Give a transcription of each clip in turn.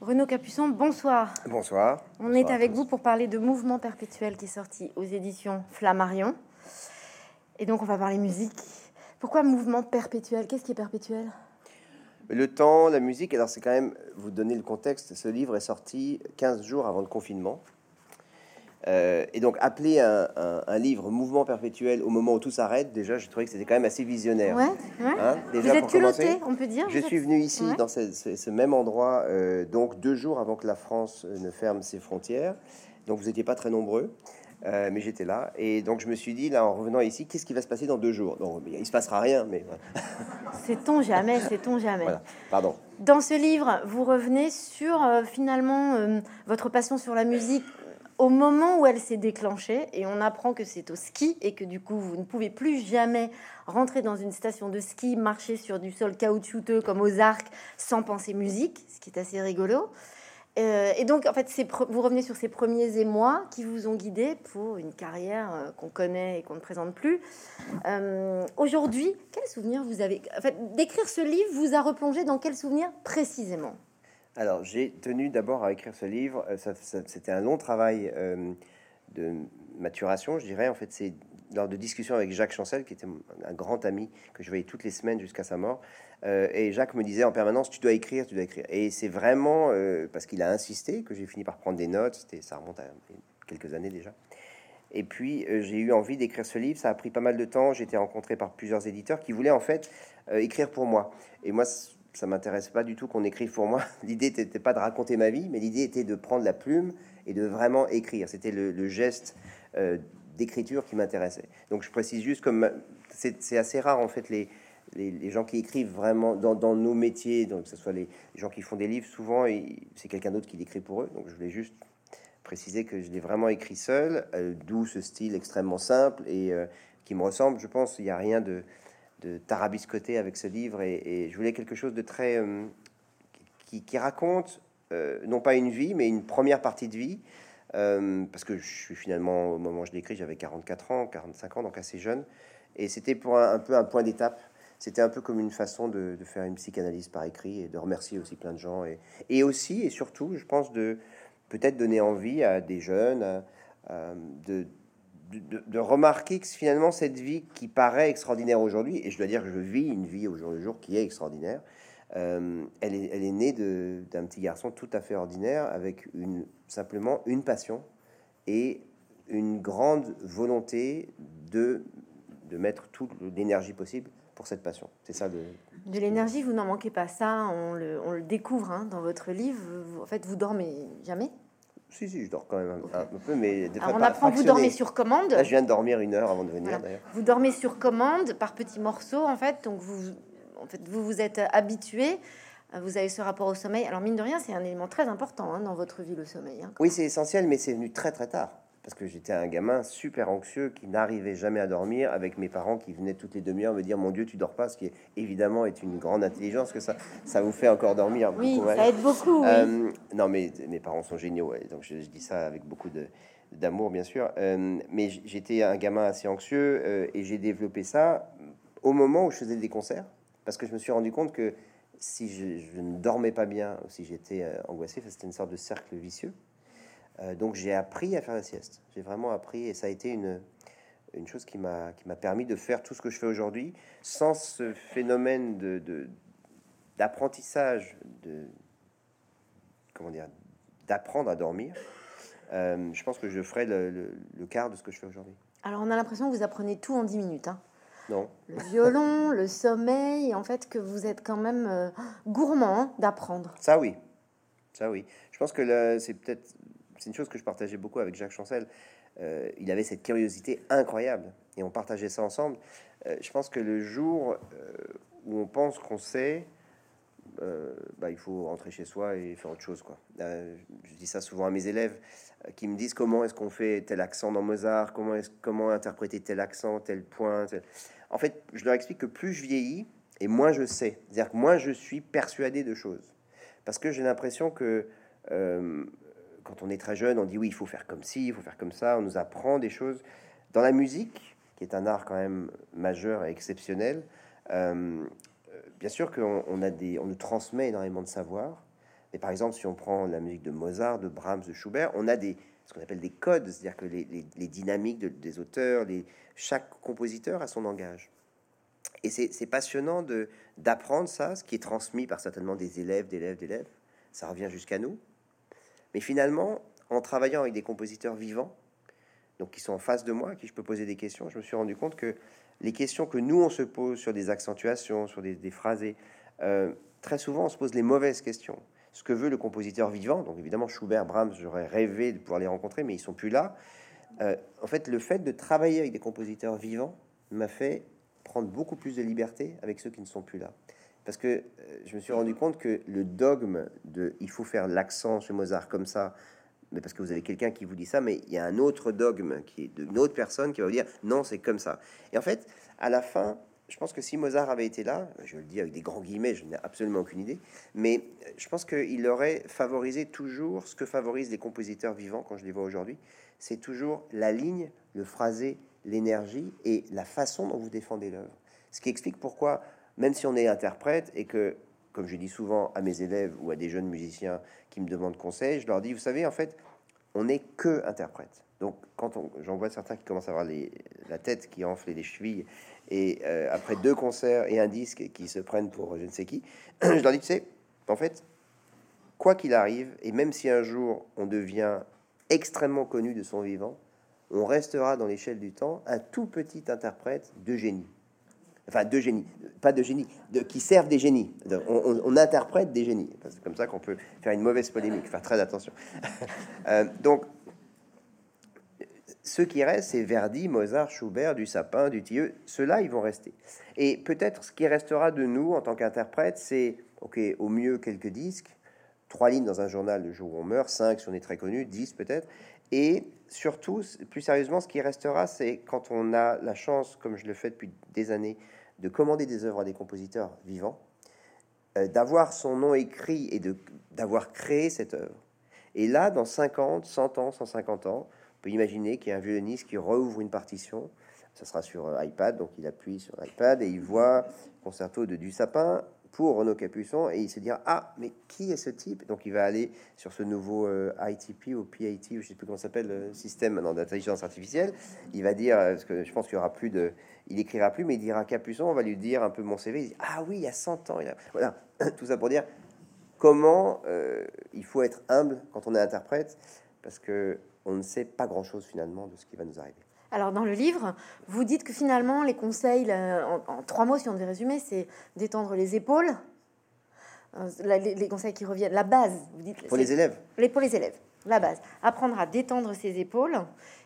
Renaud Capuçon, bonsoir. Bonsoir. On est avec vous pour parler de Mouvement Perpétuel qui est sorti aux éditions Flammarion. Et donc on va parler musique. Pourquoi Mouvement Perpétuel? Qu'est-ce qui est perpétuel? Le temps, la musique, alors c'est quand même, vous donner le contexte, ce livre est sorti 15 jours avant le confinement. Euh, et donc, appeler un, livre Mouvement perpétuel au moment où tout s'arrête, déjà, je trouvais que c'était quand même assez visionnaire. Ouais, hein, déjà, vous êtes on peut dire Je suis venu ici, dans ce, même endroit, euh, donc deux jours avant que la France ne ferme ses frontières. Donc, vous n'étiez pas très nombreux. Euh, mais j'étais là. Et donc je me suis dit là en revenant ici qu'est-ce qui va se passer dans deux jours? Donc il se passera rien mais sait-on jamais sait-on jamais. Pardon. Dans ce livre vous revenez sur finalement votre passion sur la musique au moment où elle s'est déclenchée, et on apprend que c'est au ski, et que du coup, vous ne pouvez plus jamais rentrer dans une station de ski, marcher sur du sol caoutchouteux comme aux arcs, sans penser musique, ce qui est assez rigolo. Euh, et donc, en fait, vous revenez sur ces premiers émois qui vous ont guidé pour une carrière euh, qu'on connaît et qu'on ne présente plus. Euh, aujourd'hui, quel souvenir vous avez En fait, d'écrire ce livre vous a replongé dans quel souvenir précisément? Alors, j'ai tenu d'abord à écrire ce livre. Euh, c'était un long travail euh, de maturation, je dirais. En fait, c'est lors de discussions avec Jacques Chancel, qui était un grand ami que je voyais toutes les semaines jusqu'à sa mort. Euh, et Jacques me disait en permanence, tu dois écrire, tu dois écrire. Et c'est vraiment parce qu'il a insisté que j'ai fini par prendre des notes. Ça remonte à quelques années déjà. Et puis j'ai eu envie d'écrire ce livre. Ça a pris pas mal de temps. J'ai été rencontré par plusieurs éditeurs qui voulaient en fait écrire pour moi. Et moi, ça m'intéresse pas du tout qu'on écrive pour moi. L'idée n'était pas de raconter ma vie, mais l'idée était de prendre la plume et de vraiment écrire. C'était le, geste euh, d'écriture qui m'intéressait. Donc je précise juste comme c'est assez rare en fait les, les, gens qui écrivent vraiment dans, nos métiers, donc que ce soit les, gens qui font des livres, souvent c'est quelqu'un d'autre qui l'écrit pour eux. Donc je voulais juste préciser que je l'ai vraiment écrit seul, euh, d'où ce style extrêmement simple et euh, qui me ressemble. Je pense il n'y a rien de de tarabiscoter avec ce livre et, je voulais quelque chose de très euh, qui, raconte euh, non pas une vie mais une première partie de vie euh, parce que je suis finalement au moment où je l'écris j'avais 44 ans 45 ans donc assez jeune et c'était pour un, peu un point d'étape. C'était un peu comme une façon de, faire une psychanalyse par écrit et de remercier aussi plein de gens et, et aussi et surtout je pense de peut-être donner envie à des jeunes de de, remarquer que finalement cette vie qui paraît extraordinaire aujourd'hui, et je dois dire que je vis une vie au jour le jour qui est extraordinaire, euh, elle, est, elle est née d'un petit garçon tout à fait ordinaire avec une, simplement une passion et une grande volonté de, de mettre toute l'énergie possible pour cette passion. C'est ça de... De l'énergie, vous n'en manquez pas. Ça, on le, on le découvre hein, dans votre livre. en fait, vous dormez jamais? Si, si, je dors quand même un, peu, mais des fois on apprend vous dormez sur commande. Là, je viens de dormir une heure avant de venir, d'ailleurs. Vous dormez sur commande, par petits morceaux, en fait. Donc, vous, en fait, vous vous êtes habitué. Vous avez ce rapport au sommeil. Alors, mine de rien, c'est un élément très important hein, dans votre vie, le sommeil. Hein. Oui, c'est essentiel, mais c'est venu très, très tard parce que j'étais un gamin super anxieux qui n'arrivait jamais à dormir avec mes parents qui venaient toutes les demi-heures me dire mon Dieu tu dors pas ce qui est évidemment est une grande intelligence que ça ça vous fait encore dormir oui ça aide beaucoup euh, non mais mes parents sont géniaux donc je, dis ça avec beaucoup de d'amour bien sûr. Euh, mais j'étais un gamin assez anxieux euh, et j'ai développé ça au moment où je faisais des concerts parce que je me suis rendu compte que si je, je ne dormais pas bien ou si j'étais angoissé c'était une sorte de cercle vicieux donc j'ai appris à faire la sieste. J'ai vraiment appris et ça a été une, une chose qui m'a qui m'a permis de faire tout ce que je fais aujourd'hui sans ce phénomène de d'apprentissage de, comment dire d'apprendre à dormir. Euh, je pense que je ferai le, le, quart de ce que je fais aujourd'hui. Alors on a l'impression que vous apprenez tout en 10 minutes. Hein. Non. Le violon, le sommeil, en fait que vous êtes quand même euh, gourmand hein, d'apprendre. Ça oui, ça oui. Je pense que c'est peut-être c'est une chose que je partageais beaucoup avec Jacques Chancel. Euh, il avait cette curiosité incroyable et on partageait ça ensemble. Euh, je pense que le jour euh, où on pense qu'on sait, bah, il faut rentrer chez soi et faire autre chose. Quoi. je dis ça souvent à mes élèves qui me disent comment est-ce qu'on fait tel accent dans Mozart, comment, est comment interpréter tel accent, tel point. En fait, je leur explique que plus je vieillis et moins je sais. C'est-à-dire que moins je suis persuadé de choses. Parce que j'ai l'impression que quand on est très jeune, on dit oui, il faut faire comme ci, il faut faire comme ça. On nous apprend des choses. Dans la musique, qui est un art quand même majeur et exceptionnel, euh, bien sûr qu'on on a des, on nous transmet énormément de savoir, Mais par exemple, si on prend la musique de Mozart, de Brahms, de Schubert, on a des ce qu'on appelle des codes, c'est-à-dire que les, dynamiques des auteurs, chaque compositeur a son langage. Et c'est passionnant de d'apprendre ça, ce qui est transmis par certainement des élèves, d'élèves, d'élèves. Ça revient jusqu'à nous. Mais finalement, en travaillant avec des compositeurs vivants, donc qui sont en face de moi, à qui je peux poser des questions, je me suis rendu compte que les questions que nous, on se pose sur des accentuations, sur des, des phrasés, euh, très souvent, on se pose les mauvaises questions. Ce que veut le compositeur vivant, donc évidemment Schubert, Brahms, j'aurais rêvé de pouvoir les rencontrer, mais ils sont plus là. Euh, en fait, le fait de travailler avec des compositeurs vivants m'a fait prendre beaucoup plus de liberté avec ceux qui ne sont plus là. Parce que euh, je me suis rendu compte que le dogme de il faut faire l'accent chez Mozart comme ça, mais parce que vous avez quelqu'un qui vous dit ça, mais il y a un autre dogme qui est d'une autre personne qui va vous dire non, c'est comme ça. Et en fait, à la fin, je pense que si Mozart avait été là, je le dis avec des grands guillemets, je n'ai absolument aucune idée, mais je pense qu'il aurait favorisé toujours ce que favorisent les compositeurs vivants quand je les vois aujourd'hui, c'est toujours la ligne, le phrasé, l'énergie et la façon dont vous défendez l'œuvre. Ce qui explique pourquoi, même si on est interprète et que, comme je dis souvent à mes élèves ou à des jeunes musiciens qui me demandent conseil, je leur dis, vous savez, en fait, on n'est que interprète. Donc, quand j'en vois certains qui commencent à avoir la tête qui enfle et les chevilles, et euh, après deux concerts et un disque qui se prennent pour je ne sais qui, je leur dis, tu sais, en fait, quoi qu'il arrive, et même si un jour on devient extrêmement connu de son vivant, on restera dans l'échelle du temps un tout petit interprète de génie. Enfin, de génie, pas de génie, de, qui servent des génies. On, interprète des génies. C'est comme ça qu'on peut faire une mauvaise polémique, faire très attention. Euh, donc, ceux qui restent, c'est Verdi, Mozart, Schubert, du Sapin, du Tilleux. Ceux-là, ils vont rester. Et peut-être ce qui restera de nous en tant qu'interprète, c'est, ok, au mieux quelques disques, trois lignes dans un journal le jour où on meurt, cinq si on est très connu, dix peut-être. Et surtout, plus sérieusement, ce qui restera, c'est quand on a la chance, comme je le fais depuis des années, de commander des œuvres à des compositeurs vivants, euh, d'avoir son nom écrit et d'avoir créé cette œuvre. Et là, dans 50, 100 ans, 150 ans, on peut imaginer qu'il y a un violoniste qui rouvre une partition. Ça sera sur euh, iPad, donc il appuie sur iPad et il voit concerto de Du Sapin pour Renaud Capuçon et il se dit ah mais qui est ce type? Donc il va aller sur ce nouveau euh, ITP ou PAT ou je sais plus comment s'appelle le système d'intelligence artificielle. Il va dire parce que je pense qu'il y aura plus de il écrira plus mais il dira Capuçon on va lui dire un peu mon CV il dit, ah oui il y a 100 ans il a... voilà. Tout ça pour dire comment euh, il faut être humble quand on est interprète parce que on ne sait pas grand-chose finalement de ce qui va nous arriver. Alors dans le livre, vous dites que finalement les conseils, en, trois mots si on devait résumer, c'est d'étendre les épaules, euh, les, conseils qui reviennent, la base, vous dites. Pour les élèves. Les, pour les élèves, la base. Apprendre à détendre ses épaules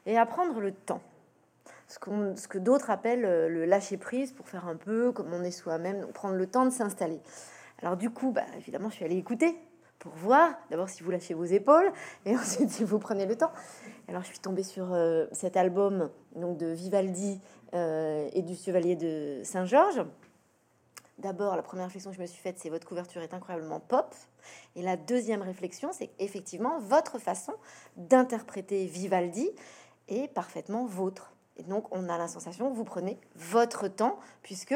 et apprendre le temps. Ce, ce que d'autres appellent euh, le lâcher prise pour faire un peu comme on est soi-même, prendre le temps de s'installer. Alors du coup, bah, évidemment, je suis allée écouter pour voir d'abord si vous lâchez vos épaules et ensuite si vous prenez le temps. Alors je suis tombée sur euh, cet album donc de Vivaldi euh, et du Chevalier de Saint-Georges. D'abord, la première réflexion que je me suis faite, c'est votre couverture est incroyablement pop. Et la deuxième réflexion, c'est effectivement votre façon d'interpréter Vivaldi est parfaitement vôtre. Et donc, on a la sensation que vous prenez votre temps, puisque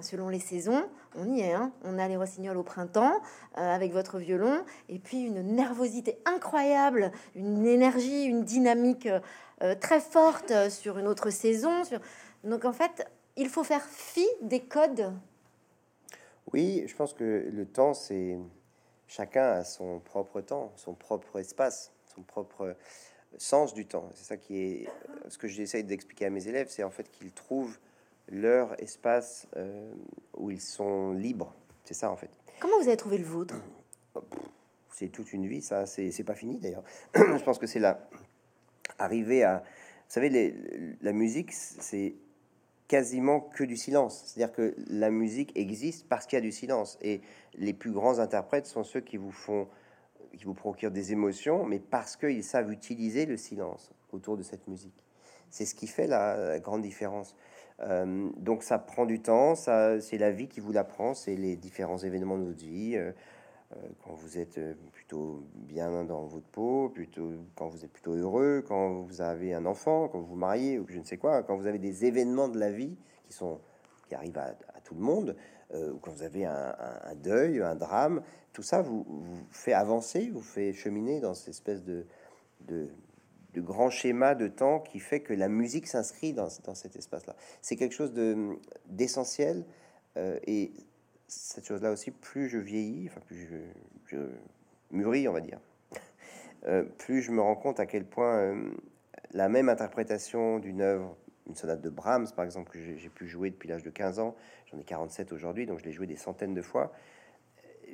selon les saisons, on y est. Hein. On a les rossignols au printemps euh, avec votre violon, et puis une nervosité incroyable, une énergie, une dynamique euh, euh, très forte sur une autre saison. Donc en fait, il faut faire fi des codes. Oui, je pense que le temps, c'est chacun a son propre temps, son propre espace, son propre sens du temps. C'est ça qui est ce que j'essaye d'expliquer à mes élèves, c'est en fait qu'ils trouvent leur espace euh, où ils sont libres. C'est ça en fait. Comment vous avez trouvé le vôtre? C'est toute une vie, ça. C'est pas fini d'ailleurs. Je pense que c'est là. Arriver à. Vous savez, les, la musique, c'est quasiment que du silence. C'est-à-dire que la musique existe parce qu'il y a du silence. Et les plus grands interprètes sont ceux qui vous font, qui vous procurent des émotions, mais parce qu'ils savent utiliser le silence autour de cette musique. C'est ce qui fait la grande différence. Euh, donc ça prend du temps, ça, c'est la vie qui vous l'apprend, c'est les différents événements de notre vie. Euh, euh, quand vous êtes plutôt bien dans votre peau, plutôt quand vous êtes plutôt heureux, quand vous avez un enfant, quand vous vous mariez ou je ne sais quoi, quand vous avez des événements de la vie qui sont qui arrive à, tout le monde, quand vous avez un, deuil, un drame, tout ça vous, vous, fait avancer, vous fait cheminer dans cette espèce de, de, de grand schéma de temps qui fait que la musique s'inscrit dans, dans, cet espace-là. C'est quelque chose d'essentiel et cette chose-là aussi, plus je vieillis, enfin plus je, je mûris, on va dire, euh, plus je me rends compte à quel point euh, la même interprétation d'une œuvre, une sonate de Brahms par exemple, que j'ai pu jouer depuis l'âge de 15 ans, j'en ai 47 aujourd'hui, donc je l'ai joué des centaines de fois,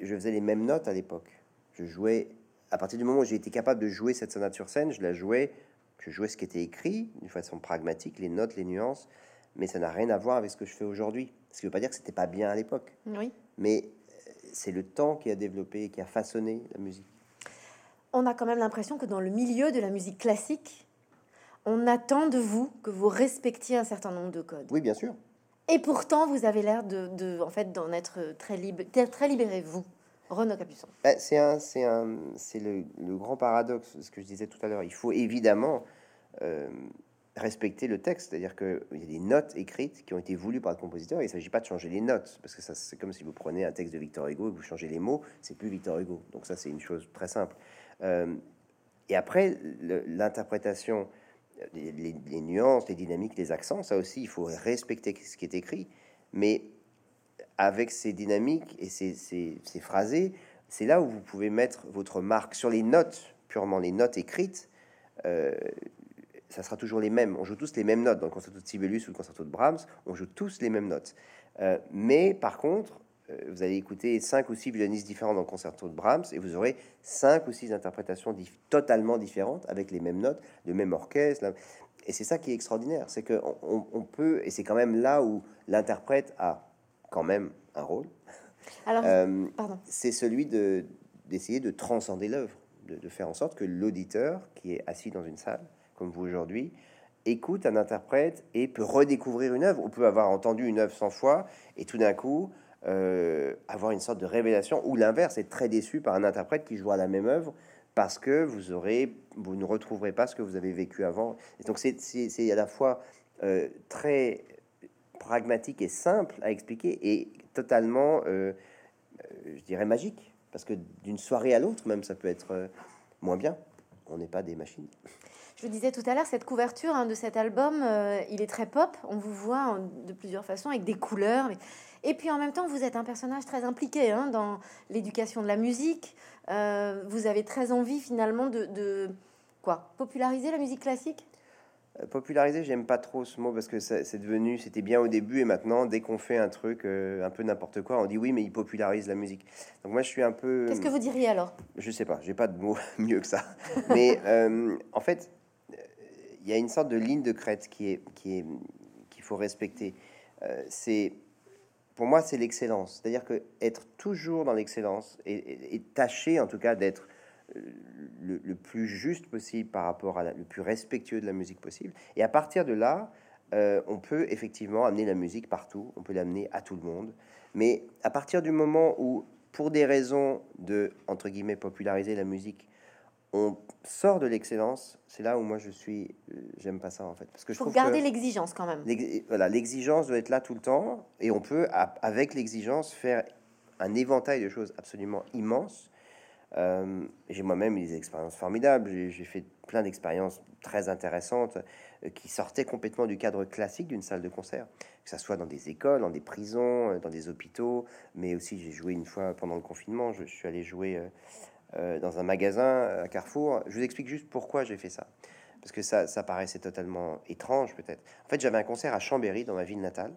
je faisais les mêmes notes à l'époque. Je jouais, à partir du moment où j'ai été capable de jouer cette sonate sur scène, je la jouais, je jouais ce qui était écrit d'une façon pragmatique, les notes, les nuances, mais ça n'a rien à voir avec ce que je fais aujourd'hui. Ce qui veut pas dire que c'était pas bien à l'époque. Oui. Mais euh, c'est le temps qui a développé, qui a façonné la musique. On a quand même l'impression que dans le milieu de la musique classique, on attend de vous que vous respectiez un certain nombre de codes. Oui, bien sûr. Et pourtant, vous avez l'air de, en fait, d'en être très, très libéré, vous, Renaud Capuçon. Ben, c'est un, c'est un, c'est le, grand paradoxe, ce que je disais tout à l'heure. Il faut évidemment euh, respecter le texte, c'est-à-dire qu'il y a des notes écrites qui ont été voulues par le compositeur. il ne s'agit pas de changer les notes, parce que ça, c'est comme si vous prenez un texte de Victor Hugo et vous changez les mots, c'est plus Victor Hugo. Donc ça, c'est une chose très simple. Euh, et après, l'interprétation, les, nuances, les dynamiques, les accents, ça aussi, il faut respecter ce qui est écrit. Mais avec ces dynamiques et ces, ces, c'est là où vous pouvez mettre votre marque sur les notes, purement les notes écrites. Euh, ça sera toujours les mêmes. On joue tous les mêmes notes dans le concerto de Sibelius ou le concerto de Brahms. On joue tous les mêmes notes. Euh, mais par contre, euh, vous allez écouter cinq ou six violonistes différents dans le concerto de Brahms et vous aurez cinq ou six interprétations totalement différentes avec les mêmes notes, le même orchestre. Et c'est ça qui est extraordinaire, c'est que peut, et c'est quand même là où l'interprète a quand même un rôle. Alors, euh, c'est celui de d'essayer de transcender l'œuvre, de, de, faire en sorte que l'auditeur qui est assis dans une salle comme vous aujourd'hui, écoute un interprète et peut redécouvrir une œuvre. On peut avoir entendu une œuvre 100 fois et tout d'un coup euh, avoir une sorte de révélation ou l'inverse, être très déçu par un interprète qui joue à la même œuvre parce que vous aurez, vous ne retrouverez pas ce que vous avez vécu avant. Et donc c'est à la fois euh, très pragmatique et simple à expliquer et totalement, euh, je dirais, magique. Parce que d'une soirée à l'autre, même, ça peut être moins bien. On n'est pas des machines. Je disais tout à l'heure, cette couverture hein, de cet album, euh, il est très pop. On vous voit hein, de plusieurs façons, avec des couleurs. Et puis en même temps, vous êtes un personnage très impliqué hein, dans l'éducation de la musique. Euh, vous avez très envie finalement de, quoi? Populariser la musique classique? euh, Populariser, j'aime pas trop ce mot parce que c'est devenu, c'était bien au début et maintenant, dès qu'on fait un truc un peu n'importe quoi, on dit oui, mais il popularise la musique. Donc moi, je suis un peu. Qu'est-ce que vous diriez alors? Je sais pas, j'ai pas de mots mieux que ça. Mais en fait, il y a une sorte de ligne de crête qui est qui est qu'il faut respecter. Euh, c'est pour moi c'est l'excellence, c'est-à-dire que être toujours dans l'excellence et, tâcher en tout cas d'être le, plus juste possible par rapport à le plus respectueux de la musique possible. Et à partir de là, euh, on peut effectivement amener la musique partout, on peut l'amener à tout le monde. Mais à partir du moment où, pour des raisons de entre guillemets populariser la musique, on sort de l'excellence, c'est là où moi je suis, euh, j'aime pas ça en fait, parce que je faut garder l'exigence quand même. Voilà, l'exigence doit être là tout le temps, et on peut avec l'exigence faire un éventail de choses absolument immenses. Euh, j'ai moi-même eu des expériences formidables. J'ai fait plein d'expériences très intéressantes euh, qui sortaient complètement du cadre classique d'une salle de concert, que ça soit dans des écoles, dans des prisons, dans des hôpitaux, mais aussi j'ai joué une fois pendant le confinement. Je, suis allé jouer euh, dans un magasin à Carrefour. Je vous explique juste pourquoi j'ai fait ça. Parce que ça, ça paraissait totalement étrange peut-être. En fait, j'avais un concert à Chambéry, dans ma ville natale.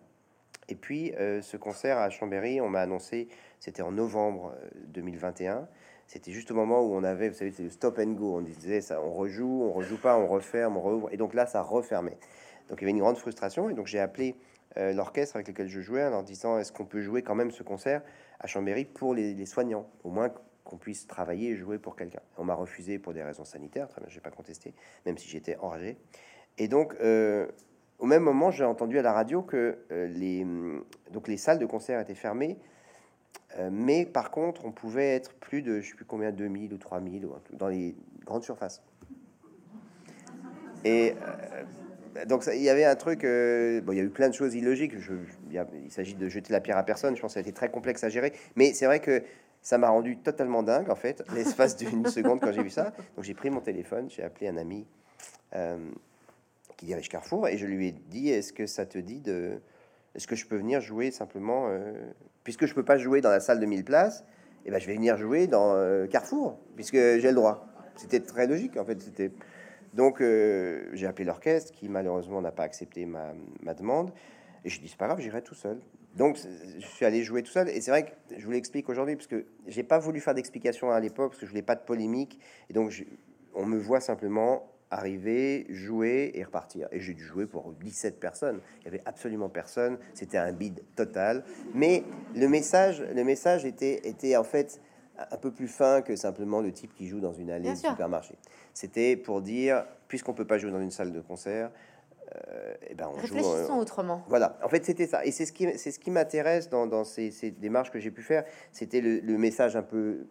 Et puis, euh, ce concert à Chambéry, on m'a annoncé, c'était en novembre 2021. Euh, c'était juste au moment où on avait, vous savez, c'est le stop and go. On disait, ça, on rejoue, on rejoue pas, on referme, on rouvre. Et donc là, ça refermait. Donc il y avait une grande frustration. Et donc j'ai appelé l'orchestre avec lequel je jouais en leur disant, est-ce qu'on peut jouer quand même ce concert à Chambéry pour les, les soignants? Au moins qu'on puisse travailler et jouer pour quelqu'un. On m'a refusé pour des raisons sanitaires, très bien, j'ai pas contesté, même si j'étais enragé. Et donc, euh, au même moment, j'ai entendu à la radio que euh, les, donc les salles de concert étaient fermées, euh, mais par contre, on pouvait être plus de, je sais plus combien, 2000 ou 3000 dans les grandes surfaces. Et donc il y avait un truc. Euh, bon, il y a eu plein de choses illogiques. Je, il s'agit de jeter la pierre à personne. Je pense que ça a été très complexe à gérer. Mais c'est vrai que ça m'a rendu totalement dingue, en fait, l'espace d'une seconde quand j'ai vu ça. Donc j'ai pris mon téléphone, j'ai appelé un ami euh, qui dirige Carrefour et je lui ai dit Est-ce que ça te dit de. Est-ce que je peux venir jouer simplement euh, Puisque je peux pas jouer dans la salle de 1000 places, eh ben, je vais venir jouer dans Carrefour, puisque j'ai le droit. C'était très logique, en fait. C'était. Donc euh, j'ai appelé l'orchestre qui malheureusement n'a pas accepté ma, demande. Et je dis c'est pas grave, j'irai tout seul. Donc je suis allé jouer tout seul. Et c'est vrai que je vous l'explique aujourd'hui parce que j'ai pas voulu faire d'explication à l'époque parce que je voulais pas de polémique. Et donc on me voit simplement arriver, jouer et repartir. Et j'ai dû jouer pour 17 personnes. Il y avait absolument personne. C'était un bide total. Mais le message, le message était, était en fait un peu plus fin que simplement le type qui joue dans une allée de supermarché. C'était pour dire, puisqu'on peut pas jouer dans une salle de concert, euh, et eh ben on Réfléchissons joue, autrement. Voilà, en fait c'était ça. Et c'est ce qui, c'est ce qui m'intéresse dans, dans ces, ces, démarches que j'ai pu faire. C'était le, message un peu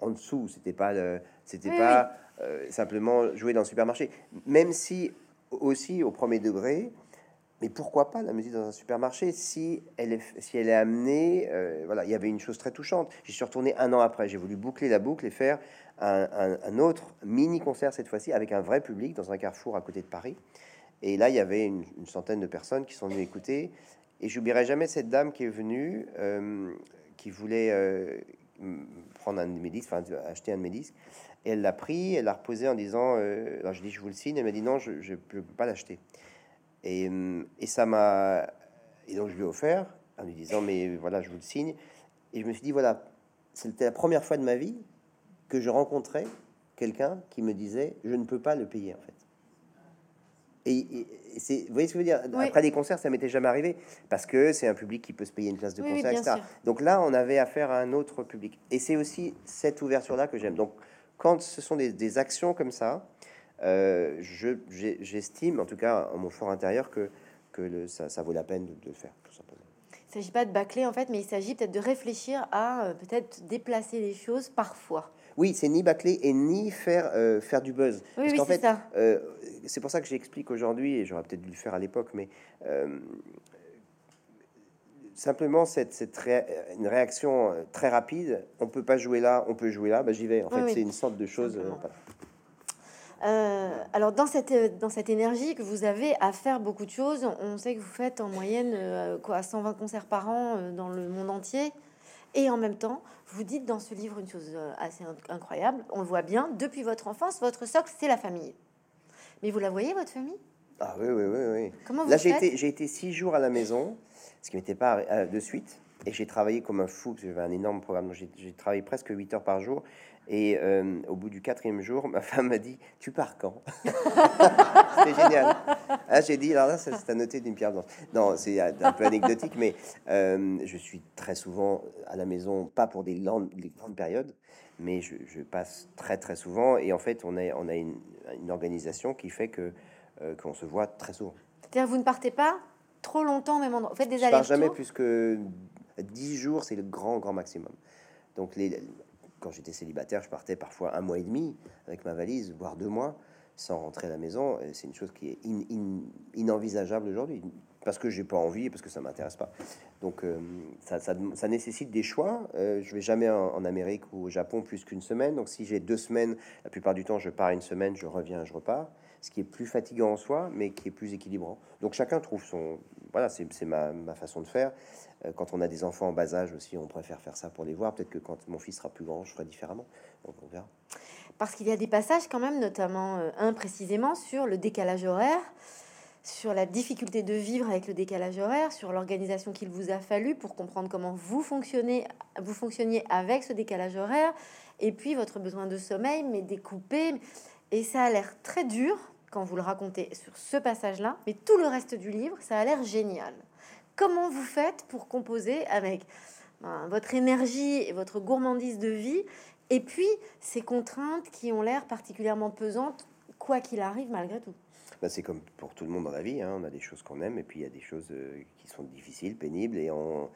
en dessous. C'était pas, c'était pas euh, simplement jouer dans le supermarché. Même si aussi au premier degré, mais pourquoi pas la musique dans un supermarché si elle est, si elle est amenée euh, Voilà, il y avait une chose très touchante. J'y suis retourné un an après. J'ai voulu boucler la boucle et faire un, autre mini concert cette fois-ci avec un vrai public dans un carrefour à côté de Paris. Et là, il y avait une, centaine de personnes qui sont venues écouter. Et j'oublierai jamais cette dame qui est venue, euh, qui voulait prendre un de mes disques, enfin acheter un de mes disques. Et elle l'a pris, elle l'a reposé en disant, alors je dis je vous le signe, elle m'a dit non, je ne peux pas l'acheter. Et, et ça m'a. Et donc je lui ai offert en lui disant Mais voilà, je vous le signe. Et je me suis dit Voilà, c'était la première fois de ma vie que je rencontrais quelqu'un qui me disait Je ne peux pas le payer en fait. Et, c'est, vous voyez ce que je veux dire? Après des concerts, ça m'était jamais arrivé parce que c'est un public qui peut se payer une place de concert, etc. Donc là, on avait affaire à un autre public. Et c'est aussi cette ouverture-là que j'aime. Donc, quand ce sont des, des actions comme ça, euh, j'estime, en tout cas en mon fort intérieur, que, que le, ça, ça, vaut la peine de, le faire, tout simplement. Il ne s'agit pas de bâcler, en fait, mais il s'agit peut-être de réfléchir à euh, peut-être déplacer les choses parfois. Oui, c'est ni bâcler et ni faire, euh, faire du buzz. Oui, oui c'est ça. c'est pour ça que j'explique aujourd'hui, et j'aurais peut-être dû le faire à l'époque, mais simplement cette, cette une réaction très rapide. On peut pas jouer là, on peut jouer là, bah, j'y vais. En fait, c'est une sorte de chose. Euh, alors dans cette, dans cette énergie que vous avez à faire beaucoup de choses, on sait que vous faites en moyenne euh, quoi 120 concerts par an euh, dans le monde entier. Et en même temps, vous dites dans ce livre une chose assez incroyable, on le voit bien, depuis votre enfance, votre socle, c'est la famille. Mais vous la voyez, votre famille? Ah oui, oui, oui. oui. Comment vous Là, j'ai été, j'ai été six jours à la maison, ce qui n'était pas de suite. Et j'ai travaillé comme un fou, parce que j'avais un énorme programme. J'ai, travaillé presque 8 heures par jour. Et euh, au bout du quatrième jour, ma femme m'a dit Tu pars quand? C'était génial. Ah, j'ai dit Alors là, c'est à noter d'une pierre blanche. Non, c'est un peu anecdotique, mais euh, je suis très souvent à la maison, pas pour des grandes, grandes périodes, mais je, passe très très souvent. Et en fait, on a, on a une, organisation qui fait que euh, qu'on se voit très souvent. C'est-à-dire, vous ne partez pas trop longtemps même endroit Vous faites des allers Je pars jamais plus que 10 jours, c'est le grand, grand maximum. Donc, les, quand j'étais célibataire, je partais parfois un mois et demi avec ma valise, voire deux mois, sans rentrer à la maison. C'est une chose qui est inenvisageable aujourd'hui, parce que j'ai pas envie et parce que ça m'intéresse pas. Donc euh, ça, ça, nécessite des choix. Euh, je vais jamais en, Amérique ou au Japon plus qu'une semaine. Donc si j'ai deux semaines, la plupart du temps, je pars une semaine, je reviens, je repars. Ce qui est plus fatigant en soi, mais qui est plus équilibrant. Donc chacun trouve son. Voilà, c'est ma, ma façon de faire. Euh, quand on a des enfants en bas âge aussi, on préfère faire ça pour les voir. Peut-être que quand mon fils sera plus grand, je ferai différemment. Donc on verra. Parce qu'il y a des passages quand même, notamment euh, un précisément sur le décalage horaire, sur la difficulté de vivre avec le décalage horaire, sur l'organisation qu'il vous a fallu pour comprendre comment vous fonctionnez, vous fonctionniez avec ce décalage horaire, et puis votre besoin de sommeil, mais découpé. Et ça a l'air très dur quand vous le racontez sur ce passage-là, mais tout le reste du livre, ça a l'air génial. Comment vous faites pour composer avec ben, votre énergie et votre gourmandise de vie et puis ces contraintes qui ont l'air particulièrement pesantes, quoi qu'il arrive malgré tout? Ben, c'est comme pour tout le monde dans la vie, hein. on a des choses qu'on aime et puis il y a des choses euh, qui sont difficiles, pénibles. Et on...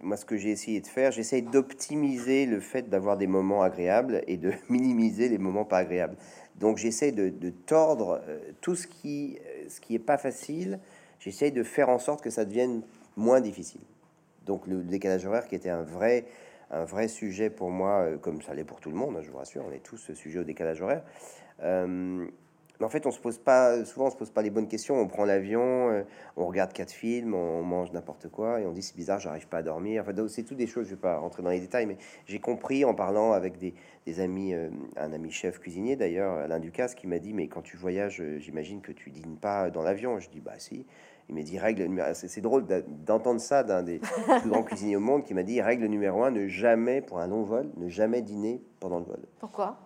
moi, ce que j'ai essayé de faire, j'essaye d'optimiser le fait d'avoir des moments agréables et de minimiser les moments pas agréables. Donc j'essaie de, tordre euh, tout ce qui, euh, ce qui est pas facile, j'essaye de faire en sorte que ça devienne moins difficile. Donc le décalage horaire qui était un vrai, un vrai sujet pour moi, euh, comme ça l'est pour tout le monde, hein, je vous rassure, on est tous sujet au décalage horaire. Mais en fait, on se pose pas, souvent, on se pose pas les bonnes questions. On prend l'avion, euh, on regarde quatre films, on mange n'importe quoi, et on dit c'est bizarre, j'arrive pas à dormir. Enfin, c'est tout des choses. Je vais pas rentrer dans les détails, mais j'ai compris en parlant avec des, des amis, euh, un ami chef cuisinier d'ailleurs, Alain Ducasse, qui m'a dit mais quand tu voyages, euh, j'imagine que tu dînes pas dans l'avion. Je dis bah si. Il m'a dit règle. C'est drôle d'entendre ça d'un des plus grands cuisiniers au monde qui m'a dit règle numéro un ne jamais pour un long vol, ne jamais dîner pendant le vol. Pourquoi?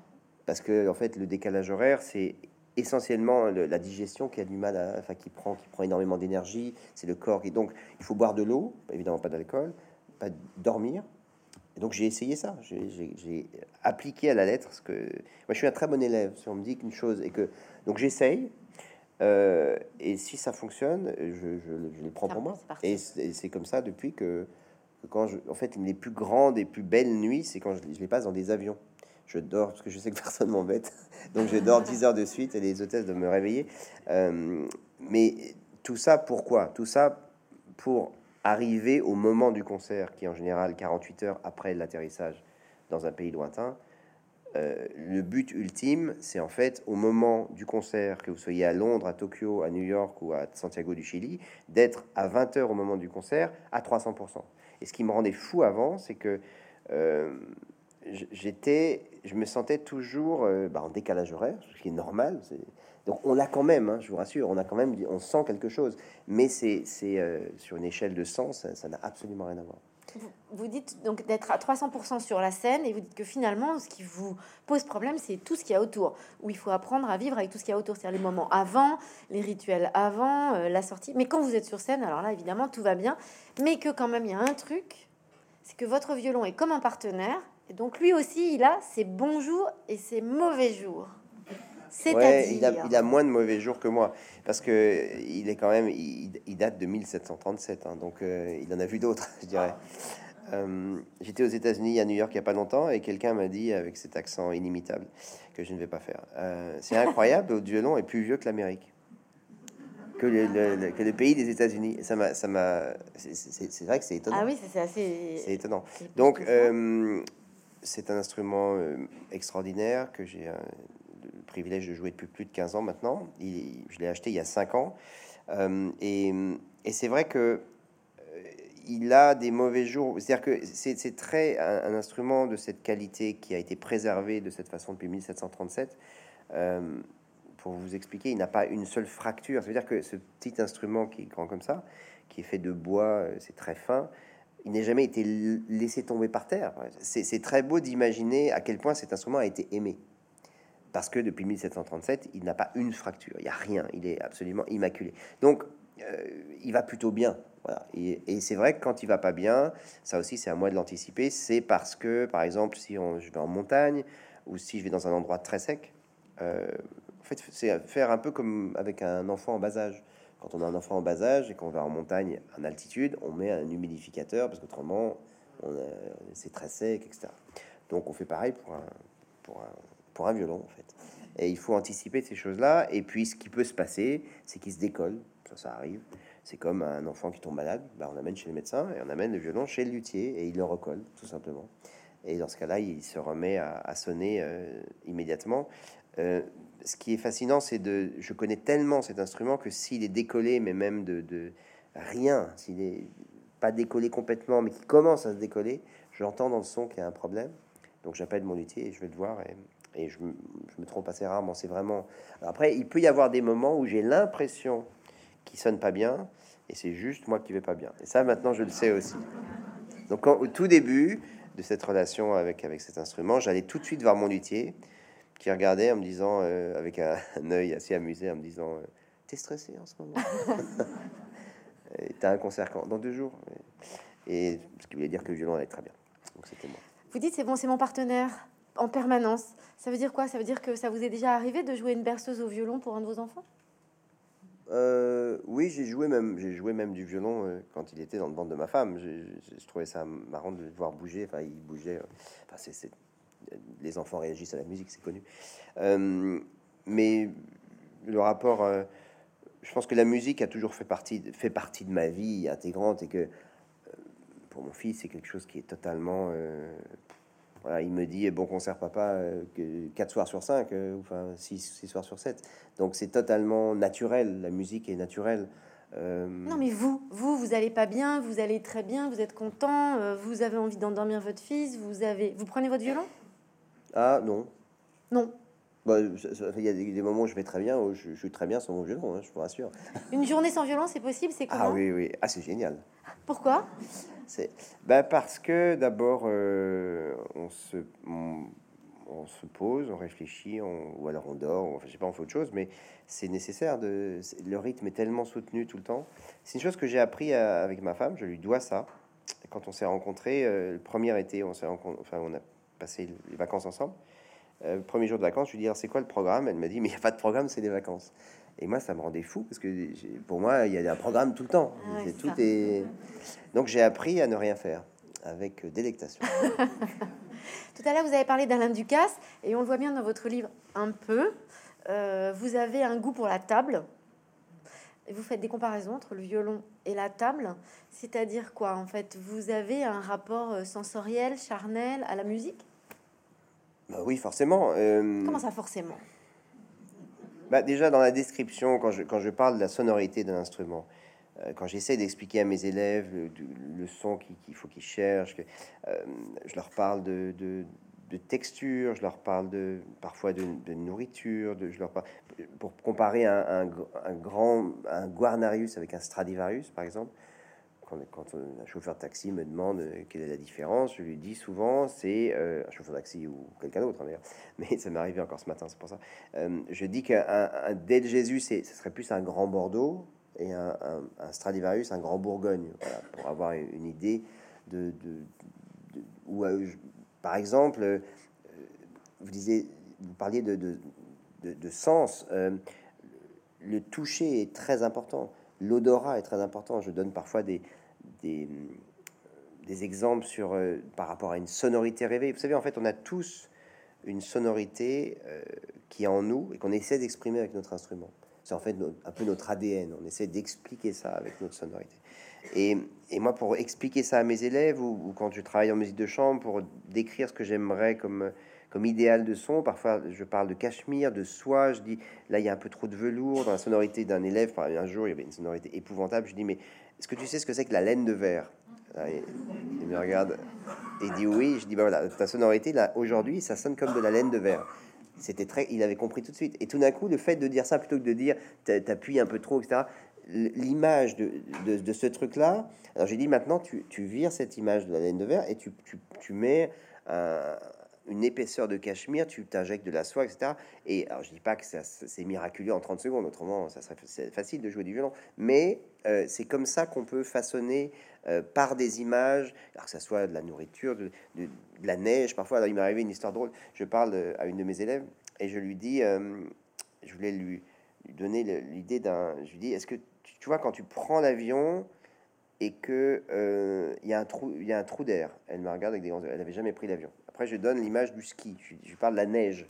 Parce que en fait, le décalage horaire, c'est essentiellement la digestion qui a du mal à, enfin qui prend, qui prend énormément d'énergie. C'est le corps qui donc il faut boire de l'eau, évidemment pas d'alcool, pas dormir. Et donc j'ai essayé ça, j'ai appliqué à la lettre ce que moi je suis un très bon élève. Si on me dit qu'une chose et que donc j'essaye. Euh, et si ça fonctionne, je, je, les prends pour moi. Et c'est comme ça depuis que, quand je, en fait, les plus grandes et plus belles nuits, c'est quand je, je les passe dans des avions je dors parce que je sais que personne m'embête. Donc je dors 10 heures de suite et les hôtesses de me réveiller. Euh, mais tout ça, pourquoi? Tout ça pour arriver au moment du concert, qui est en général 48 heures après l'atterrissage dans un pays lointain. Euh, le but ultime, c'est en fait au moment du concert, que vous soyez à Londres, à Tokyo, à New York ou à Santiago du Chili, d'être à 20 heures au moment du concert à 300%. Et ce qui me rendait fou avant, c'est que euh, j'étais, je me sentais toujours euh, bah, en décalage horaire, ce qui est normal. Donc on l'a quand même, hein, je vous rassure, on a quand même, on sent quelque chose, mais c'est euh, sur une échelle de sens, ça n'a absolument rien à voir. Vous, dites donc d'être à 300% sur la scène et vous dites que finalement, ce qui vous pose problème, c'est tout ce qu'il y a autour, où il faut apprendre à vivre avec tout ce qu'il y a autour, c'est-à-dire les moments avant, les rituels avant, euh, la sortie. Mais quand vous êtes sur scène, alors là, évidemment, tout va bien, mais que quand même, il y a un truc, c'est que votre violon est comme un partenaire donc lui aussi, il a ses bons jours et ses mauvais jours. Ouais, il, a, il, a, moins de mauvais jours que moi parce que il est quand même, il, date de 1737, hein, donc euh, il en a vu d'autres, je dirais. Euh, j'étais aux États-Unis, à New York, il y a pas longtemps, et quelqu'un m'a dit avec cet accent inimitable que je ne vais pas faire. Euh, c'est incroyable, le violon est plus vieux que l'Amérique, que le, que le, pays des États-Unis. Ça m'a, ça m'a, c'est vrai que c'est étonnant. Ah oui, c'est assez, c'est étonnant. Donc c'est un instrument euh, extraordinaire que j'ai le privilège de jouer depuis plus de 15 ans maintenant. je l'ai acheté il y a 5 ans. Euh, et, c'est vrai que euh, il a des mauvais jours. C'est-à-dire que c'est très un, instrument de cette qualité qui a été préservé de cette façon depuis 1737. pour vous expliquer, il n'a pas une seule fracture. C'est-à-dire que ce petit instrument qui est grand comme ça, qui est fait de bois, c'est très fin il n'a jamais été laissé tomber par terre. C'est très beau d'imaginer à quel point cet instrument a été aimé. Parce que depuis 1737, il n'a pas une fracture, il n'y a rien, il est absolument immaculé. Donc, euh, il va plutôt bien. Et, c'est vrai que quand il va pas bien, ça aussi c'est à moi de l'anticiper, c'est parce que, par exemple, si on, je vais en montagne ou si je vais dans un endroit très sec, euh, en fait, c'est faire un peu comme avec un enfant en bas âge. Quand on a un enfant en bas âge et qu'on va en montagne en altitude, on met un humidificateur parce qu'autrement, c'est très sec, etc. Donc on fait pareil pour un violon, en fait. Et il faut anticiper ces choses-là. Et puis, ce qui peut se passer, c'est qu'il se décolle. Ça, ça arrive. C'est comme un enfant qui tombe malade. Bah, on amène chez le médecin et on amène le violon chez le luthier et il le recolle, tout simplement. Et dans ce cas-là, il se remet à, sonner euh, immédiatement. Euh, ce qui est fascinant, c'est de, je connais tellement cet instrument que s'il est décollé, mais même de, rien, s'il est pas décollé complètement, mais qui commence à se décoller, j'entends dans le son qu'il y a un problème. Donc j'appelle mon luthier et je vais le voir et, je, me trompe assez rarement. C'est vraiment. après, il peut y avoir des moments où j'ai l'impression qu'il sonne pas bien et c'est juste moi qui vais pas bien. Et ça, maintenant, je le sais aussi. Donc, au tout début de cette relation avec, avec cet instrument, j'allais tout de suite voir mon luthier qui regardait en me disant, euh, avec un, œil assez amusé, en me disant euh, T'es stressé en ce moment? T'as un concert quand? Dans deux jours. Et ce qui voulait dire que le violon allait très bien. Donc c'était moi. Vous dites C'est bon, c'est mon partenaire en permanence. Ça veut dire quoi? Ça veut dire que ça vous est déjà arrivé de jouer une berceuse au violon pour un de vos enfants? Euh, oui, j'ai joué même, j'ai joué même du violon quand il était dans le ventre de ma femme. Je trouvais ça marrant de le voir bouger. Enfin, il bougeait. Enfin, c'est les enfants réagissent à la musique, c'est connu. Euh, mais le rapport, euh, je pense que la musique a toujours fait partie, fait partie de ma vie intégrante et que pour mon fils, c'est quelque chose qui est totalement. il me dit bon concert papa que 4 soirs sur 5, enfin 6, 6 soirs sur 7. Donc c'est totalement naturel, la musique est naturelle. Euh, non, mais vous, vous, vous allez pas bien, vous allez très bien, vous êtes content, euh, vous avez envie d'endormir votre fils, vous avez, vous prenez votre violon? Ah non. Non. Bah, il y a des, moments où je vais très bien, où je, suis très bien sans mon violon, hein, je vous rassure. Une journée sans violon, c'est possible, c'est Ah oui, oui, ah c'est génial. Pourquoi? C'est bah parce que d'abord euh, on se on se pose, on réfléchit, ou alors on dort, ou, enfin, je sais pas, on fait autre chose, mais c'est nécessaire. De, le rythme est tellement soutenu tout le temps. C'est une chose que j'ai appris avec ma femme, je lui dois ça. Quand on s'est rencontrés, euh, le premier été, on, s'est enfin, on a passé les vacances ensemble. Euh, premier jour de vacances, je lui dis c'est quoi le programme? Elle m'a dit mais il n'y a pas de programme, c'est des vacances. Et moi, ça me rendait fou parce que pour moi, il y a un programme tout le temps. Ah tout est... Donc j'ai appris à ne rien faire avec délectation. Tout à l'heure, vous avez parlé d'Alain Ducasse, et on le voit bien dans votre livre un peu. Euh, vous avez un goût pour la table. Vous faites des comparaisons entre le violon et la table. C'est-à-dire quoi, en fait? Vous avez un rapport euh, sensoriel, charnel à la musique? Bah Oui, forcément. Euh, Comment ça, forcément? Bah, Déjà, dans la description, quand je, quand je parle de la sonorité d'un instrument, euh, quand j'essaie d'expliquer à mes élèves le, son qu'il faut qu'ils cherchent, que, euh, je leur parle de, de, texture, je leur parle de parfois de, nourriture, de, je leur parle, pour comparer un, un, grand un Guarnarius avec un Stradivarius, par exemple. Quand, un chauffeur de taxi me demande euh, quelle est la différence, je lui dis souvent c'est un chauffeur de taxi ou quelqu'un d'autre hein, d'ailleurs, mais ça m'est arrivé encore ce matin, c'est pour ça. je dis qu'un Del Jésus, ce serait plus un grand Bordeaux et un, Stradivarius, un grand Bourgogne, pour avoir une idée de, où, euh, par exemple, euh, vous disiez, vous parliez de, de, sens. Euh, le toucher est très important, l'odorat est très important. Je donne parfois des, des, des exemples sur par rapport à une sonorité rêvée. Vous savez, en fait, on a tous une sonorité qui est en nous et qu'on essaie d'exprimer avec notre instrument. C'est en fait un peu notre ADN. On essaie d'expliquer ça avec notre sonorité. Et, et, moi, pour expliquer ça à mes élèves, ou, quand je travaille en musique de chambre, pour décrire ce que j'aimerais comme, comme idéal de son, parfois je parle de cachemire, de soie. Je dis, là, il y a un peu trop de velours dans la sonorité d'un élève. Un jour, il y avait une sonorité épouvantable. Je dis, mais est-ce que tu sais ce que c'est que la laine de verre? Il, me regarde et dit oui. Je dis, bah voilà, ta sonorité, là, aujourd'hui, ça sonne comme de la laine de verre. C'était très, il avait compris tout de suite. Et tout d'un coup, le fait de dire ça plutôt que de dire t'appuies un peu trop, etc. L'image de, de, ce truc-là. Alors j'ai dit maintenant, tu, tu, vires cette image de la laine de verre et tu, tu, tu mets une épaisseur de cachemire, tu t'injectes de la soie, etc. Et alors je dis pas que c'est miraculeux en 30 secondes, autrement ça serait facile de jouer du violon. Mais euh, c'est comme ça qu'on peut façonner euh, par des images, alors que ça soit de la nourriture, de, la neige. Parfois, il m'est arrivé une histoire drôle. Je parle euh, à une de mes élèves et je lui dis, je voulais lui, donner l'idée d'un. Je lui dis, est-ce que tu, vois quand tu prends l'avion et que il y a un trou, il y a un trou d'air. Elle me regarde avec des grands. Elle n'avait jamais pris l'avion. Après, je donne l'image du ski. Je, je parle de la neige.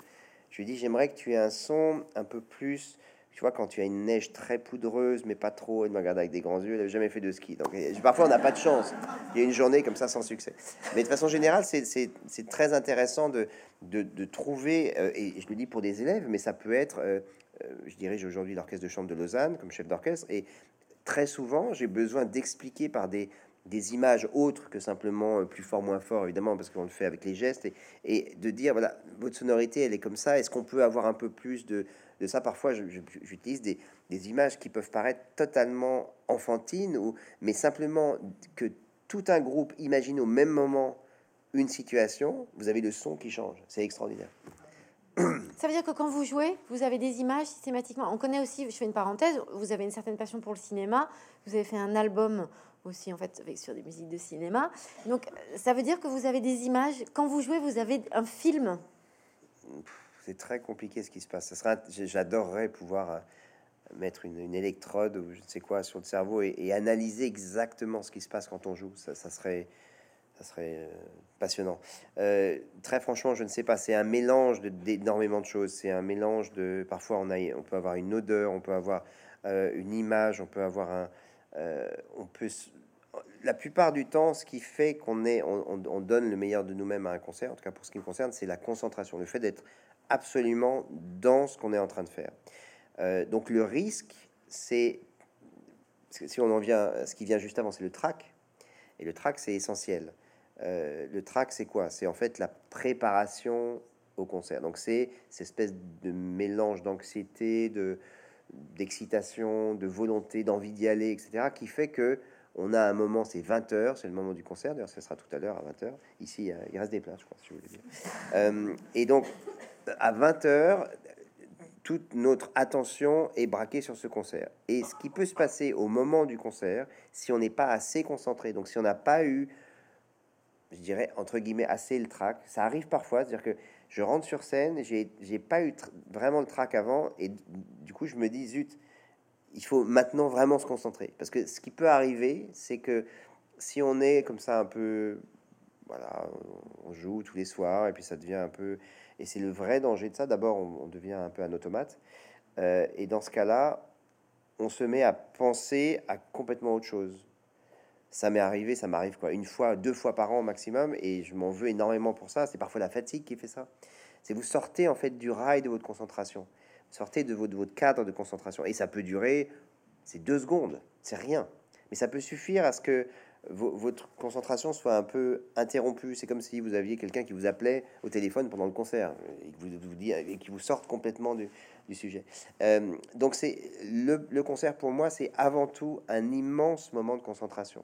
Je lui dis, j'aimerais que tu aies un son un peu plus tu vois, quand tu as une neige très poudreuse, mais pas trop, elle me regarde avec des grands yeux, elle n'avait jamais fait de ski. Donc parfois, on n'a pas de chance. Il y a une journée comme ça sans succès. Mais de façon générale, c'est très intéressant de, de, trouver, euh, et je le dis pour des élèves, mais ça peut être, euh, euh, je dirige aujourd'hui l'orchestre de chambre de Lausanne comme chef d'orchestre, et très souvent, j'ai besoin d'expliquer par des, des images autres que simplement plus fort, moins fort, évidemment, parce qu'on le fait avec les gestes, et, de dire, voilà, votre sonorité, elle est comme ça, est-ce qu'on peut avoir un peu plus de de ça, parfois, j'utilise des, images qui peuvent paraître totalement enfantines, ou, mais simplement que tout un groupe imagine au même moment une situation, vous avez le son qui change. C'est extraordinaire. Ça veut dire que quand vous jouez, vous avez des images systématiquement. On connaît aussi, je fais une parenthèse, vous avez une certaine passion pour le cinéma. Vous avez fait un album aussi, en fait, avec, sur des musiques de cinéma. Donc, ça veut dire que vous avez des images. Quand vous jouez, vous avez un film c'est très compliqué ce qui se passe. Ça sera, j'adorerais pouvoir euh, mettre une, électrode ou je ne sais quoi sur le cerveau et, analyser exactement ce qui se passe quand on joue. Ça, serait, ça serait euh, passionnant. Euh, très franchement, je ne sais pas. C'est un mélange d'énormément de, choses. C'est un mélange de. Parfois, on a, on peut avoir une odeur, on peut avoir une image, on peut avoir un, on peut la plupart du temps, ce qui fait qu'on est, on, donne le meilleur de nous-mêmes à un concert, en tout cas pour ce qui me concerne, c'est la concentration, le fait d'être absolument dans ce qu'on est en train de faire. Euh, donc le risque, c'est, si on en vient, ce qui vient juste avant, c'est le track, et le track, c'est essentiel. Euh, le track, c'est quoi? C'est en fait la préparation au concert. Donc c'est cette espèce de mélange d'anxiété, de d'excitation, de volonté, d'envie d'y aller, etc., qui fait que on a un moment, c'est 20h, c'est le moment du concert, d'ailleurs, ce sera tout à l'heure à 20h. Ici, il reste des places, je crois, si vous voulez dire. Euh, et donc, à 20h, toute notre attention est braquée sur ce concert. Et ce qui peut se passer au moment du concert, si on n'est pas assez concentré, donc si on n'a pas eu, je dirais, entre guillemets, assez le trac, ça arrive parfois, c'est-à-dire que je rentre sur scène, j'ai pas eu vraiment le trac avant, et du coup, je me dis, zut, il faut maintenant vraiment se concentrer. Parce que ce qui peut arriver, c'est que si on est comme ça un peu, voilà, on joue tous les soirs et puis ça devient un peu, et c'est le vrai danger de ça. D'abord, on, devient un peu un automate, euh, et dans ce cas-là, on se met à penser à complètement autre chose. Ça m'est arrivé, ça m'arrive quoi, une fois, deux fois par an maximum, et je m'en veux énormément pour ça. C'est parfois la fatigue qui fait ça. C'est vous sortez en fait du rail de votre concentration. Sortez de votre, cadre de concentration. Et ça peut durer, c'est deux secondes, c'est rien. Mais ça peut suffire à ce que votre concentration soit un peu interrompue. C'est comme si vous aviez quelqu'un qui vous appelait au téléphone pendant le concert et, vous, vous qui vous sorte complètement du, sujet. Euh, donc c'est le, concert pour moi, c'est avant tout un immense moment de concentration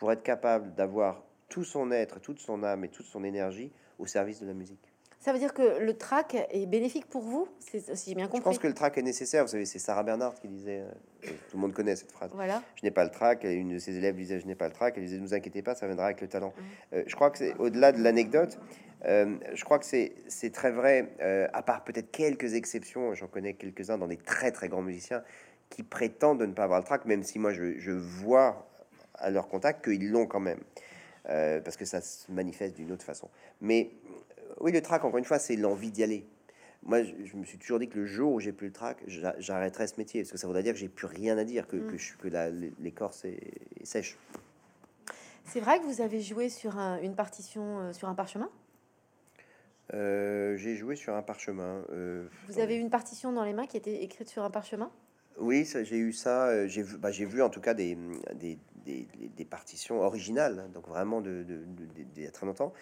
pour être capable d'avoir tout son être, toute son âme et toute son énergie au service de la musique. Ça veut dire que le track est bénéfique pour vous C'est aussi bien compris. Je pense que le track est nécessaire. Vous savez, c'est Sarah Bernard qui disait, euh, tout le monde connaît cette phrase. Voilà. Je n'ai pas le track. Et une de ses élèves disait, je n'ai pas le track. Elle disait, ne vous inquiétez pas, ça viendra avec le talent. Mmh. Euh, je crois que c'est au-delà de l'anecdote. Euh, je crois que c'est très vrai, à part peut-être quelques exceptions. J'en connais quelques-uns dans des très très grands musiciens qui prétendent de ne pas avoir le track, même si moi je, je vois à leur contact qu'ils l'ont quand même. parce que ça se manifeste d'une autre façon. Mais oui, le track, encore une fois, c'est l'envie d'y aller. Moi, je, me suis toujours dit que le jour où j'ai plus le track, j'arrêterai ce métier, parce que ça voudrait dire que j'ai plus rien à dire, que, mm. que, l'écorce est, sèche. C'est vrai que vous avez joué sur une partition, euh, sur un parchemin? Euh, J'ai joué sur un parchemin. Euh, vous avez une partition dans les mains qui était écrite sur un parchemin? Oui, j'ai eu ça. J'ai vu, bah, vu en tout cas des, des, des, partitions originales, donc vraiment de, de, très longtemps.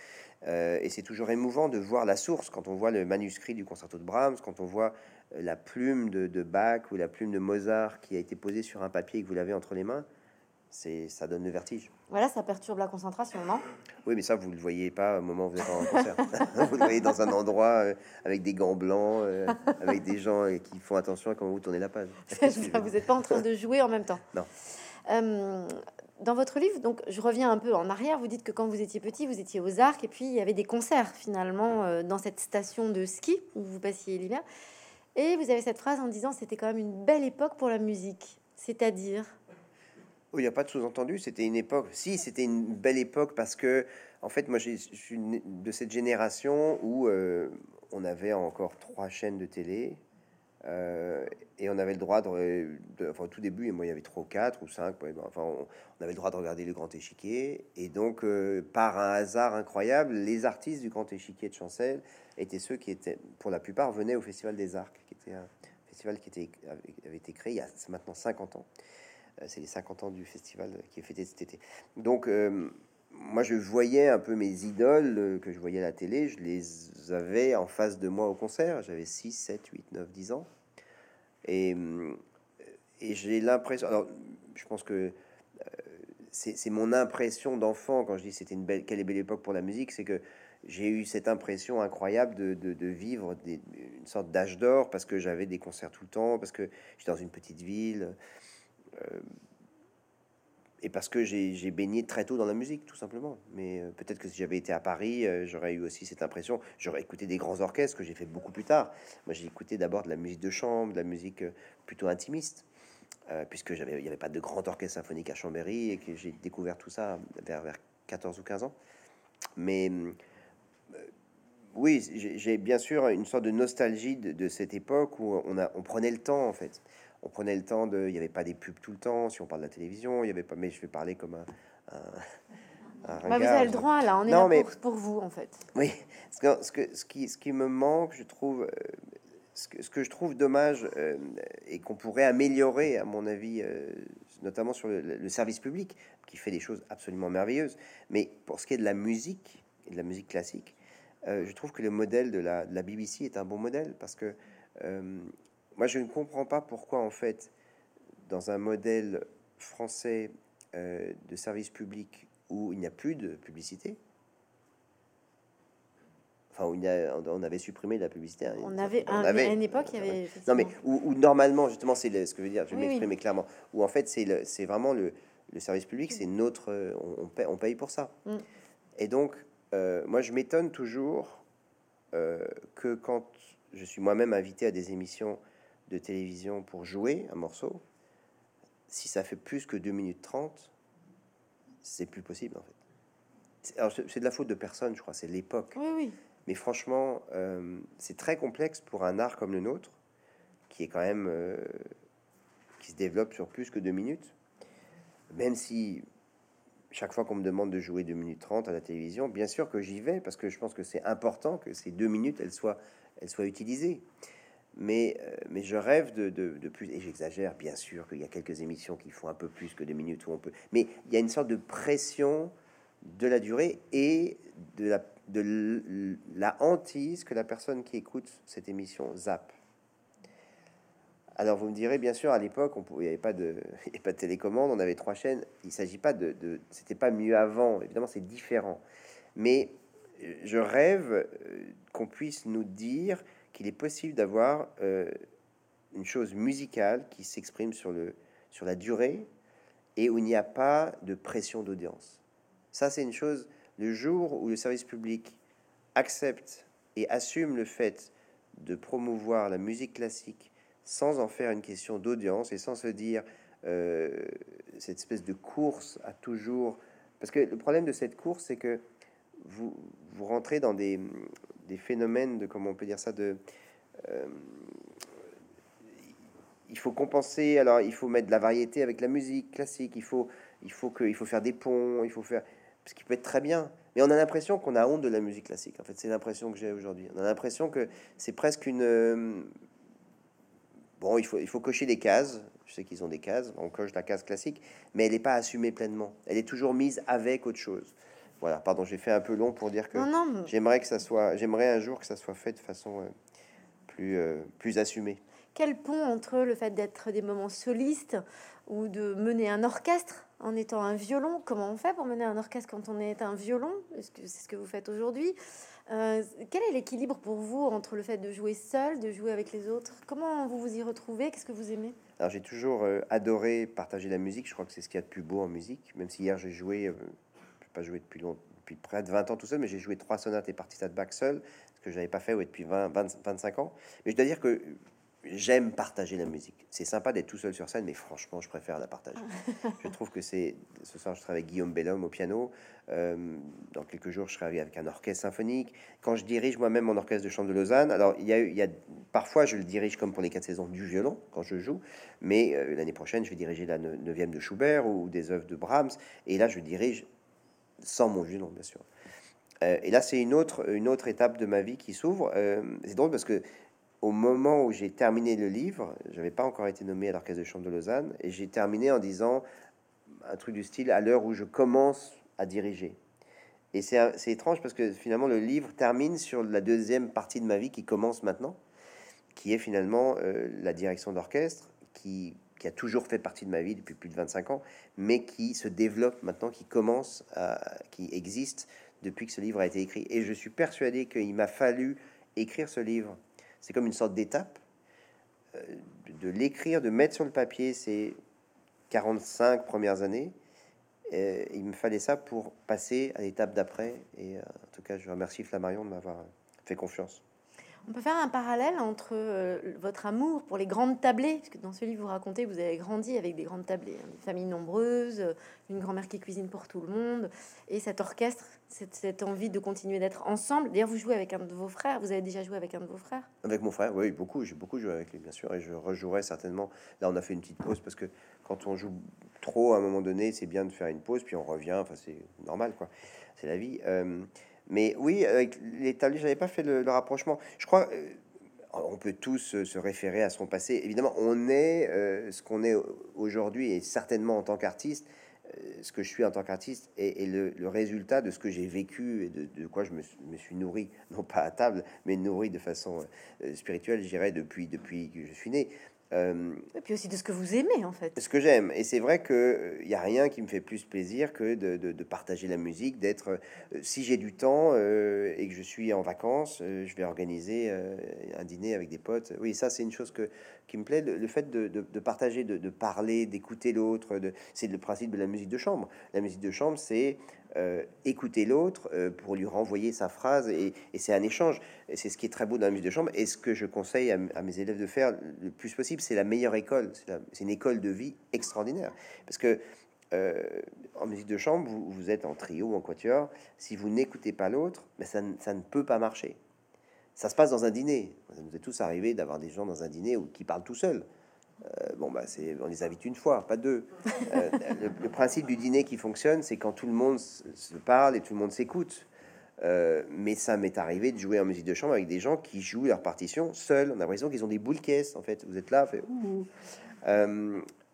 Euh, et c'est toujours émouvant de voir la source quand on voit le manuscrit du concerto de Brahms, quand on voit euh, la plume de, Bach ou la plume de Mozart qui a été posée sur un papier que vous l'avez entre les mains. C'est, ça donne le vertige. Voilà, ça perturbe la concentration, non? Oui, mais ça, vous le voyez pas au moment où vous êtes en concert. vous le voyez dans un endroit euh, avec des gants blancs, avec des gens qui font attention à comment vous tournez la page. vous n'êtes pas en train de jouer en même temps. Non. Dans votre livre, donc je reviens un peu en arrière, vous dites que quand vous étiez petit, vous étiez aux arcs et puis il y avait des concerts finalement euh, dans cette station de ski où vous passiez l'hiver. Et vous avez cette phrase en disant c'était quand même une belle époque pour la musique, c'est-à-dire? Il n'y a pas de sous-entendu, c'était une époque. Si, c'était une belle époque parce que, en fait, moi, je suis de cette génération où euh, on avait encore trois chaînes de télé, euh, et on avait le droit de, enfin au tout début, moi il y avait trois quatre ou cinq, enfin on, avait le droit de regarder le grand échiquier. Et donc euh, par un hasard incroyable, les artistes du grand échiquier de Chancel étaient ceux qui étaient, pour la plupart, venaient au Festival des Arcs, qui était un festival qui avait été créé il y a maintenant 50 ans. Euh, c'est les 50 ans du festival qui est fêté cet été. Donc moi, je voyais un peu mes idoles que je voyais à la télé, je les avais en face de moi au concert. J'avais 6, 7, 8, 9, 10 ans. Et, et j'ai l'impression, alors je pense que euh, c'est mon impression d'enfant quand je dis c'était une belle, quelle est belle époque pour la musique, c'est que j'ai eu cette impression incroyable de, de, vivre une sorte d'âge d'or parce que j'avais des concerts tout le temps, parce que j'étais dans une petite ville. Euh, et parce que j'ai baigné très tôt dans la musique, tout simplement. Mais euh, peut-être que si j'avais été à Paris, euh, j'aurais eu aussi cette impression. J'aurais écouté des grands orchestres que j'ai fait beaucoup plus tard. Moi, j'ai écouté d'abord de la musique de chambre, de la musique euh, plutôt intimiste, puisque il n'y avait pas de grand orchestre symphonique à Chambéry et que j'ai découvert tout ça vers, vers 14 ou 15 ans. Mais oui, j'ai bien sûr une sorte de nostalgie de, de, cette époque où on, a, on prenait le temps, en fait. On prenait le temps de. Il n'y avait pas des pubs tout le temps. Si on parle de la télévision, il n'y avait pas. Mais je vais parler comme un. Bah, vous avez le droit là, on est là pour, vous en fait. Oui, ce, que, ce, que, ce, qui, ce qui me manque, je trouve, euh, ce, que, ce que je trouve dommage euh, et qu'on pourrait améliorer, à mon avis, euh, notamment sur le, service public, qui fait des choses absolument merveilleuses. Mais pour ce qui est de la musique et de la musique classique, je trouve que le modèle de la, de la, BBC est un bon modèle parce que moi, je ne comprends pas pourquoi, en fait, dans un modèle français de service public où il n'y a plus de publicité. Enfin, où il y a, on avait supprimé la publicité. On avait, on avait à une époque, il y avait. Non, mais où, normalement, justement, c'est ce que je veux dire, je vais m'exprimer clairement, où en fait, c'est vraiment le, le, service public, c'est notre. On, paye, on, paye, pour ça. Mm. Et donc, euh, moi, je m'étonne toujours euh, que quand je suis moi-même invité à des émissions de télévision pour jouer un morceau, si ça fait plus que 2 minutes 30, c'est plus possible en fait. C'est de la faute de personne, je crois, c'est l'époque. Oui, oui. Mais franchement, euh, c'est très complexe pour un art comme le nôtre, qui est quand même euh, qui se développe sur plus que deux minutes. Même si chaque fois qu'on me demande de jouer 2 minutes 30 à la télévision, bien sûr que j'y vais parce que je pense que c'est important que ces deux minutes elles soient, elles soient utilisées mais, euh, mais je rêve de, de, plus, et j'exagère bien sûr qu'il y a quelques émissions qui font un peu plus que des minutes où on peut, mais il y a une sorte de pression de la durée et de la, de la hantise que la personne qui écoute cette émission zappe. Alors vous me direz, bien sûr, à l'époque, il n'y avait pas de, pas de télécommande, on avait trois chaînes. Il s'agit pas de, de c'était pas mieux avant. Évidemment, c'est différent. Mais euh, je rêve euh, qu'on puisse nous dire qu'il est possible d'avoir euh, une chose musicale qui s'exprime sur, sur la durée et où il n'y a pas de pression d'audience. Ça, c'est une chose, le jour où le service public accepte et assume le fait de promouvoir la musique classique sans en faire une question d'audience et sans se dire euh, cette espèce de course à toujours... Parce que le problème de cette course, c'est que vous, vous rentrez dans des, des phénomènes de, comment on peut dire ça, de... Euh, il faut compenser, alors il faut mettre de la variété avec la musique classique, il faut, il faut, que, il faut faire des ponts, il faut faire... Ce qui peut être très bien. Mais on a l'impression qu'on a honte de la musique classique. En fait, c'est l'impression que j'ai aujourd'hui. On a l'impression que c'est presque une... Euh, bon, il faut, il faut cocher des cases. Je sais qu'ils ont des cases. On coche la case classique. Mais elle n'est pas assumée pleinement. Elle est toujours mise avec autre chose. Voilà, pardon, j'ai fait un peu long pour dire que j'aimerais que ça soit, j'aimerais un jour que ça soit fait de façon euh, plus, euh, plus assumée. Quel pont entre le fait d'être des moments solistes ou de mener un orchestre en étant un violon? Comment on fait pour mener un orchestre quand on est un violon? Est-ce que c'est ce que vous faites aujourd'hui? Euh, Quel est l'équilibre pour vous entre le fait de jouer seul, de jouer avec les autres? Comment vous vous y retrouvez? Qu'est-ce que vous aimez? Alors j'ai toujours adoré partager la musique. Je crois que c'est ce qu'il y a de plus beau en musique. Même si hier j'ai joué pas joué depuis, long, depuis près de 20 ans tout seul, mais j'ai joué trois sonates et parties de Bach seul, ce que j'avais pas fait depuis 20, 25 ans. Mais je dois dire que j'aime partager la musique. C'est sympa d'être tout seul sur scène, mais franchement, je préfère la partager. je trouve que c'est. Ce soir, je travaille avec Guillaume Bellhomme au piano. Euh, dans quelques jours, je serai avec un orchestre symphonique. Quand je dirige moi-même mon orchestre de chant de Lausanne, alors il y, a, il y a parfois je le dirige comme pour les quatre saisons du violon quand je joue, mais euh, l'année prochaine, je vais diriger la neuvième de Schubert ou des œuvres de Brahms. Et là, je dirige sans mon violon, bien sûr. Euh, et là, c'est une autre, une autre étape de ma vie qui s'ouvre. Euh, c'est drôle parce que au moment où j'ai terminé le livre, j'avais pas encore été nommé à l'orchestre de chambre de Lausanne, et j'ai terminé en disant un truc du style à l'heure où je commence à diriger. Et c'est étrange parce que finalement le livre termine sur la deuxième partie de ma vie qui commence maintenant, qui est finalement euh, la direction d'orchestre, qui qui a toujours fait partie de ma vie depuis plus de 25 ans, mais qui se développe maintenant, qui commence, à, qui existe depuis que ce livre a été écrit. Et je suis persuadé qu'il m'a fallu écrire ce livre. C'est comme une sorte d'étape euh, de l'écrire, de mettre sur le papier ces 45 premières années. Il me fallait ça pour passer à l'étape d'après. Et euh, en tout cas, je remercie Flammarion de m'avoir fait confiance. On peut faire un parallèle entre euh, votre amour pour les grandes tablées, parce que dans ce livre, vous racontez que vous avez grandi avec des grandes tablées, hein, des familles nombreuses, euh, une grand-mère qui cuisine pour tout le monde, et cet orchestre, cette, envie de continuer d'être ensemble. D'ailleurs, vous jouez avec un de vos frères, vous avez déjà joué avec un de vos frères? Avec mon frère, oui, beaucoup. J'ai beaucoup joué avec lui, bien sûr, et je rejouerai certainement. Là, on a fait une petite pause parce que quand on joue trop, à un moment donné, c'est bien de faire une pause, puis on revient. Enfin, c'est normal, quoi. C'est la vie. Euh, mais oui, avec les tablés, j'avais pas fait le, rapprochement. Je crois, euh, on peut tous euh, se référer à son passé. Évidemment, on est euh, ce qu'on est aujourd'hui et certainement en tant qu'artiste, ce que je suis en tant qu'artiste est, le, résultat de ce que j'ai vécu et de, quoi je me, suis nourri, non pas à table, mais nourri de façon spirituelle, je depuis, depuis que je suis né. Euh, et puis aussi de ce que vous aimez en fait. Ce que j'aime. Et c'est vrai qu'il n'y a rien qui me fait plus plaisir que de, de, partager la musique, d'être... Euh, si j'ai du temps euh, et que je suis en vacances, je vais organiser un dîner avec des potes. Oui, ça c'est une chose que, qui me plaît. Le, fait de, de partager, de, parler, d'écouter l'autre, c'est le principe de la musique de chambre. La musique de chambre, c'est euh, écouter l'autre euh, pour lui renvoyer sa phrase et, c'est un échange. C'est ce qui est très beau dans la musique de chambre et ce que je conseille à, mes élèves de faire le plus possible. C'est la meilleure école. C'est une école de vie extraordinaire parce que euh, en musique de chambre, vous, êtes en trio, en quatuor. Si vous n'écoutez pas l'autre, mais ça, ça, ne peut pas marcher. Ça se passe dans un dîner. Ça nous est tous arrivé d'avoir des gens dans un dîner où, qui parlent tout seuls. Euh, bon, bah, c'est, on les invite une fois, pas deux. Euh, le, principe du dîner qui fonctionne, c'est quand tout le monde se parle et tout le monde s'écoute. Euh, mais ça m'est arrivé de jouer en musique de chambre avec des gens qui jouent leur partition seuls. On a l'impression qu'ils ont des boules caisses, en fait. Vous êtes là, fait,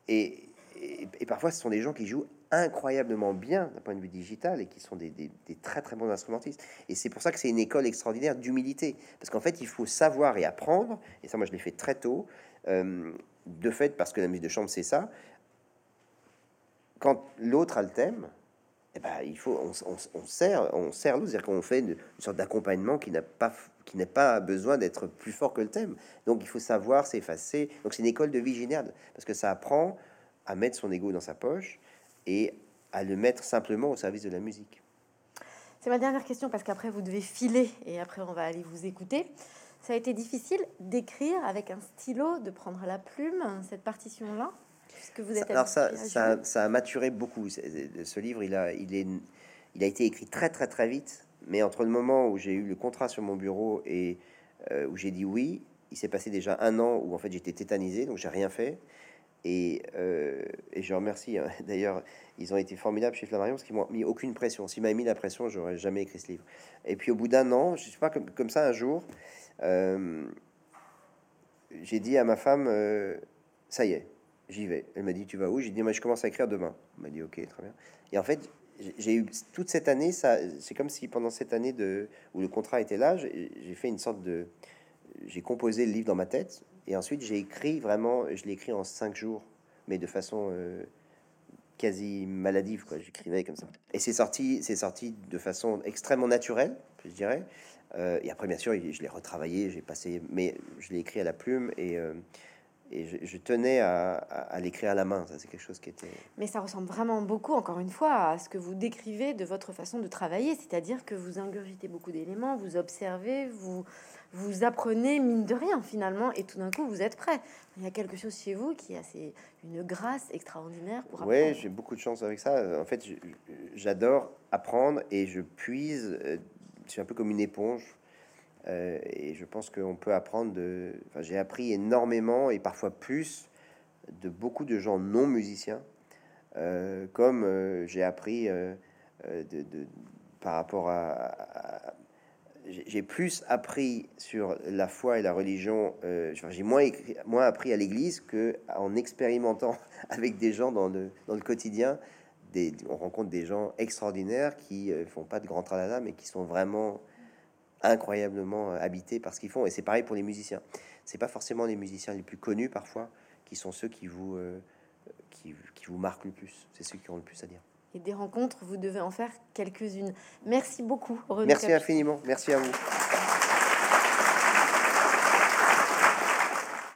et, et, parfois, ce sont des gens qui jouent incroyablement bien d'un point de vue digital et qui sont des, des, très très bons instrumentistes. Et c'est pour ça que c'est une école extraordinaire d'humilité. Parce qu'en fait, il faut savoir et apprendre, et ça moi je l'ai fait très tôt, de fait, parce que la musique de chambre, c'est ça, quand l'autre a le thème, eh ben, il faut, on, sert, on sert l'autre, c'est-à-dire qu'on fait une, sorte d'accompagnement qui n'a pas, pas besoin d'être plus fort que le thème. Donc, il faut savoir s'effacer. Donc, c'est une école de vie parce que ça apprend à mettre son ego dans sa poche et à le mettre simplement au service de la musique. C'est ma dernière question parce qu'après vous devez filer et après on va aller vous écouter. Ça a été difficile d'écrire avec un stylo, de prendre la plume, cette partition-là que vous êtes Alors ça, ça, ça, a maturé beaucoup. Ce livre, il a, il, est, il a été écrit très très très vite, mais entre le moment où j'ai eu le contrat sur mon bureau et euh, où j'ai dit oui, il s'est passé déjà un an où en fait j'étais tétanisé, donc j'ai rien fait. Et, euh, et, je remercie. Hein. D'ailleurs, ils ont été formidables chez Flammarion parce qu'ils m'ont mis aucune pression. S'ils m'avaient mis la pression, j'aurais jamais écrit ce livre. Et puis au bout d'un an, je sais pas comme, comme ça un jour, euh, j'ai dit à ma femme, euh, ça y est, j'y vais. Elle m'a dit, tu vas où? J'ai dit, moi, je commence à écrire demain. Elle m'a dit, ok, très bien. Et en fait, j'ai eu toute cette année, ça, c'est comme si pendant cette année où le contrat était là, j'ai fait une sorte de, j'ai composé le livre dans ma tête, et ensuite j'ai écrit vraiment, je l'ai écrit en cinq jours, mais de façon euh, quasi maladive, quoi. J'écrivais comme ça. Et c'est sorti, c'est sorti de façon extrêmement naturelle, je dirais. Euh, et après, bien sûr, je l'ai retravaillé, j'ai passé, mais je l'ai écrit à la plume et, euh, et je, tenais à, l'écrire à la main. Ça, c'est quelque chose qui était. Mais ça ressemble vraiment beaucoup, encore une fois, à ce que vous décrivez de votre façon de travailler, c'est-à-dire que vous ingurgitez beaucoup d'éléments, vous observez, vous vous apprenez mine de rien finalement, et tout d'un coup vous êtes prêt. Il y a quelque chose chez vous qui a une grâce extraordinaire pour apprendre. Oui, j'ai beaucoup de chance avec ça. En fait, j'adore apprendre et je puise euh, c'est un peu comme une éponge. Euh, et je pense qu'on peut apprendre de. Enfin, j'ai appris énormément et parfois plus de beaucoup de gens non musiciens, euh, comme euh, j'ai appris de, par rapport à. J'ai plus appris sur la foi et la religion. j'ai moins, moins appris à l'église que en expérimentant avec des gens dans le, dans le quotidien on rencontre des gens extraordinaires qui euh, font pas de grand tralala, mais qui sont vraiment incroyablement euh, habités par ce qu'ils font. Et c'est pareil pour les musiciens. C'est pas forcément les musiciens les plus connus parfois qui sont ceux qui vous, euh, qui, qui vous marquent le plus. C'est ceux qui ont le plus à dire. Et des rencontres, vous devez en faire quelques-unes. Merci beaucoup. Merci infiniment. Merci à vous.